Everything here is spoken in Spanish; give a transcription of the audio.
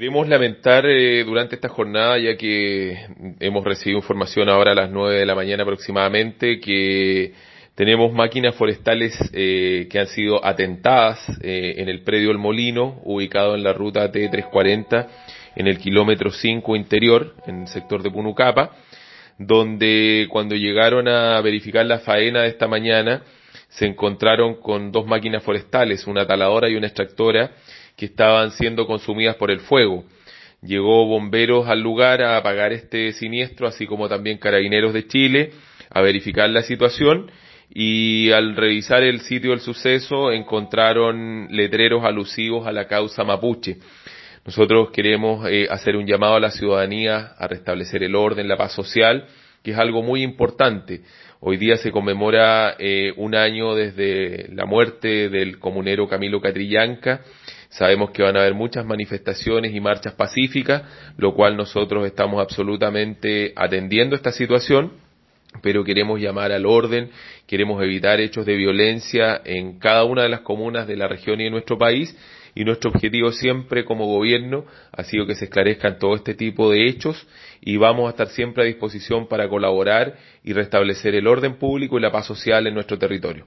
Queremos lamentar eh, durante esta jornada, ya que hemos recibido información ahora a las nueve de la mañana aproximadamente, que tenemos máquinas forestales eh, que han sido atentadas eh, en el predio El Molino, ubicado en la ruta T340, en el kilómetro 5 interior, en el sector de Punucapa, donde cuando llegaron a verificar la faena de esta mañana, se encontraron con dos máquinas forestales, una taladora y una extractora, que estaban siendo consumidas por el fuego. Llegó bomberos al lugar a apagar este siniestro, así como también carabineros de Chile, a verificar la situación y al revisar el sitio del suceso encontraron letreros alusivos a la causa mapuche. Nosotros queremos eh, hacer un llamado a la ciudadanía a restablecer el orden, la paz social, que es algo muy importante. Hoy día se conmemora eh, un año desde la muerte del comunero Camilo Catrillanca Sabemos que van a haber muchas manifestaciones y marchas pacíficas, lo cual nosotros estamos absolutamente atendiendo esta situación, pero queremos llamar al orden, queremos evitar hechos de violencia en cada una de las comunas de la región y de nuestro país, y nuestro objetivo siempre como gobierno ha sido que se esclarezcan todo este tipo de hechos y vamos a estar siempre a disposición para colaborar y restablecer el orden público y la paz social en nuestro territorio.